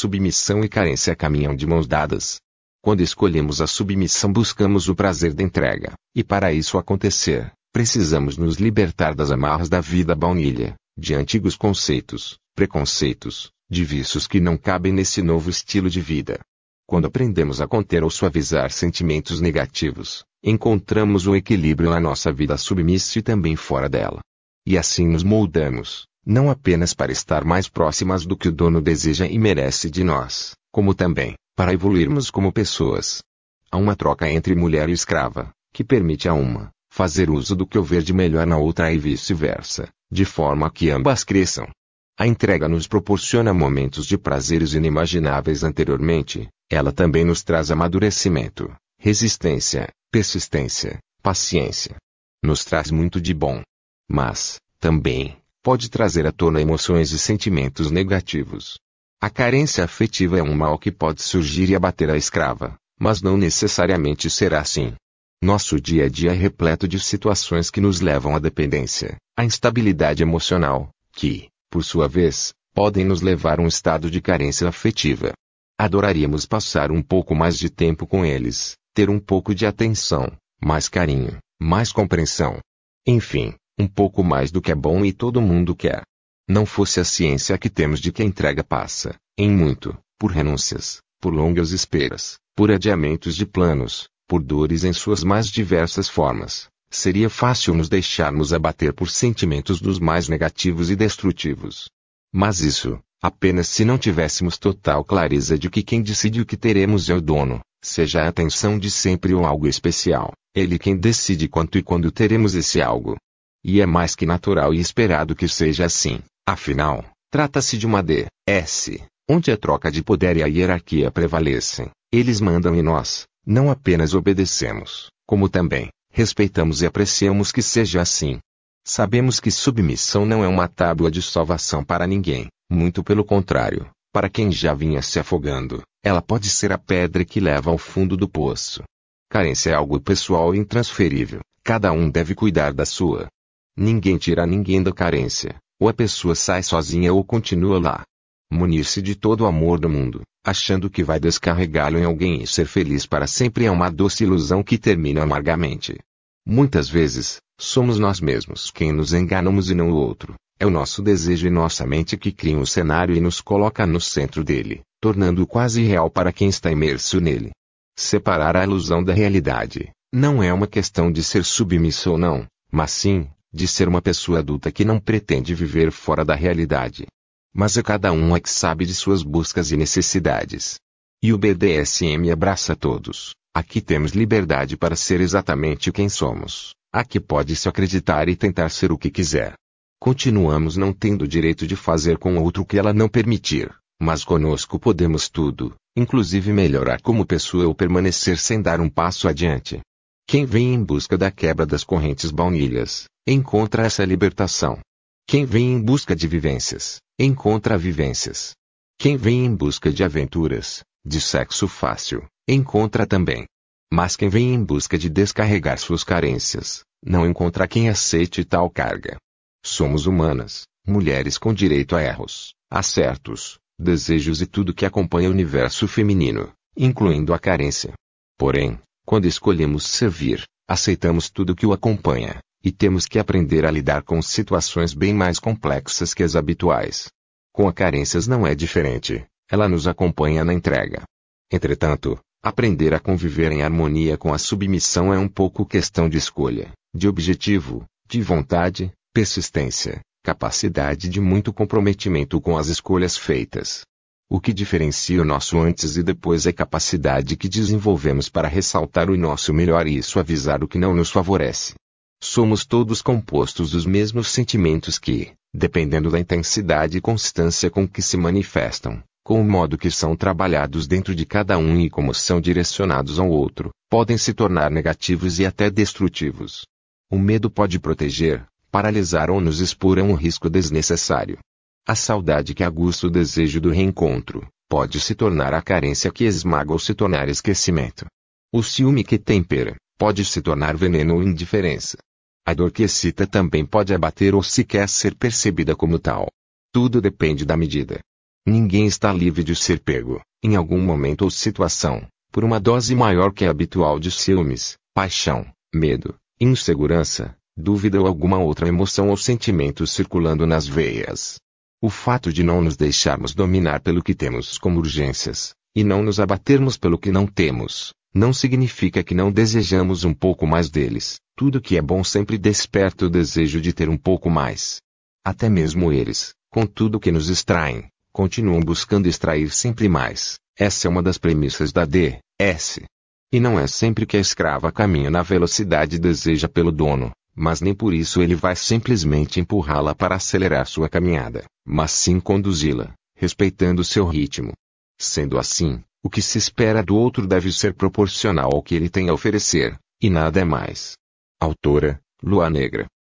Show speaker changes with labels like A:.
A: submissão e carência caminham de mãos dadas. Quando escolhemos a submissão buscamos o prazer da entrega, e para isso acontecer, precisamos nos libertar das amarras da vida baunilha, de antigos conceitos, preconceitos, de vícios que não cabem nesse novo estilo de vida. Quando aprendemos a conter ou suavizar sentimentos negativos, encontramos o equilíbrio na nossa vida submissa e também fora dela. E assim nos moldamos, não apenas para estar mais próximas do que o dono deseja e merece de nós, como também, para evoluirmos como pessoas. Há uma troca entre mulher e escrava, que permite a uma fazer uso do que houver de melhor na outra e vice-versa, de forma que ambas cresçam. A entrega nos proporciona momentos de prazeres inimagináveis anteriormente, ela também nos traz amadurecimento, resistência, persistência, paciência. Nos traz muito de bom. Mas, também, pode trazer à tona emoções e sentimentos negativos, a carência afetiva é um mal que pode surgir e abater a escrava, mas não necessariamente será assim. Nosso dia a dia é repleto de situações que nos levam à dependência, à instabilidade emocional, que, por sua vez, podem nos levar a um estado de carência afetiva. Adoraríamos passar um pouco mais de tempo com eles, ter um pouco de atenção, mais carinho, mais compreensão. Enfim, um pouco mais do que é bom e todo mundo quer não fosse a ciência que temos de que a entrega passa, em muito, por renúncias, por longas esperas, por adiamentos de planos, por dores em suas mais diversas formas, seria fácil nos deixarmos abater por sentimentos dos mais negativos e destrutivos. Mas isso, apenas se não tivéssemos total clareza de que quem decide o que teremos é o dono, seja a atenção de sempre ou algo especial, ele quem decide quanto e quando teremos esse algo. E é mais que natural e esperado que seja assim. Afinal, trata-se de uma D.S., onde a troca de poder e a hierarquia prevalecem. Eles mandam e nós, não apenas obedecemos, como também, respeitamos e apreciamos que seja assim. Sabemos que submissão não é uma tábua de salvação para ninguém, muito pelo contrário, para quem já vinha se afogando, ela pode ser a pedra que leva ao fundo do poço. Carência é algo pessoal e intransferível, cada um deve cuidar da sua. Ninguém tira ninguém da carência, ou a pessoa sai sozinha ou continua lá. Munir-se de todo o amor do mundo, achando que vai descarregá-lo em alguém e ser feliz para sempre é uma doce ilusão que termina amargamente. Muitas vezes, somos nós mesmos quem nos enganamos e não o outro. É o nosso desejo e nossa mente que criam o cenário e nos coloca no centro dele, tornando-o quase real para quem está imerso nele. Separar a ilusão da realidade não é uma questão de ser submisso ou não, mas sim, de ser uma pessoa adulta que não pretende viver fora da realidade. Mas é cada um é que sabe de suas buscas e necessidades. E o BDSM abraça todos. Aqui temos liberdade para ser exatamente quem somos. Aqui pode-se acreditar e tentar ser o que quiser. Continuamos não tendo o direito de fazer com outro o que ela não permitir, mas conosco podemos tudo, inclusive melhorar como pessoa ou permanecer sem dar um passo adiante. Quem vem em busca da quebra das correntes baunilhas, encontra essa libertação. Quem vem em busca de vivências, encontra vivências. Quem vem em busca de aventuras, de sexo fácil, encontra também. Mas quem vem em busca de descarregar suas carências, não encontra quem aceite tal carga. Somos humanas, mulheres com direito a erros, acertos, desejos e tudo que acompanha o universo feminino, incluindo a carência. Porém, quando escolhemos servir, aceitamos tudo que o acompanha, e temos que aprender a lidar com situações bem mais complexas que as habituais. Com a carências não é diferente, ela nos acompanha na entrega. Entretanto, aprender a conviver em harmonia com a submissão é um pouco questão de escolha, de objetivo, de vontade, persistência, capacidade de muito comprometimento com as escolhas feitas. O que diferencia o nosso antes e depois é a capacidade que desenvolvemos para ressaltar o nosso melhor e suavizar o que não nos favorece. Somos todos compostos dos mesmos sentimentos que, dependendo da intensidade e constância com que se manifestam, com o modo que são trabalhados dentro de cada um e como são direcionados ao outro, podem se tornar negativos e até destrutivos. O medo pode proteger, paralisar ou nos expor a um risco desnecessário. A saudade que aguça o desejo do reencontro, pode se tornar a carência que esmaga ou se tornar esquecimento. O ciúme que tempera, pode se tornar veneno ou indiferença. A dor que excita também pode abater ou sequer ser percebida como tal. Tudo depende da medida. Ninguém está livre de ser pego, em algum momento ou situação, por uma dose maior que a habitual de ciúmes, paixão, medo, insegurança, dúvida ou alguma outra emoção ou sentimento circulando nas veias. O fato de não nos deixarmos dominar pelo que temos como urgências, e não nos abatermos pelo que não temos, não significa que não desejamos um pouco mais deles. Tudo que é bom sempre desperta o desejo de ter um pouco mais. Até mesmo eles, com tudo que nos extraem, continuam buscando extrair sempre mais. Essa é uma das premissas da D.S. E não é sempre que a escrava caminha na velocidade deseja pelo dono, mas nem por isso ele vai simplesmente empurrá-la para acelerar sua caminhada, mas sim conduzi-la, respeitando seu ritmo. Sendo assim, o que se espera do outro deve ser proporcional ao que ele tem a oferecer, e nada é mais. Autora, Lua Negra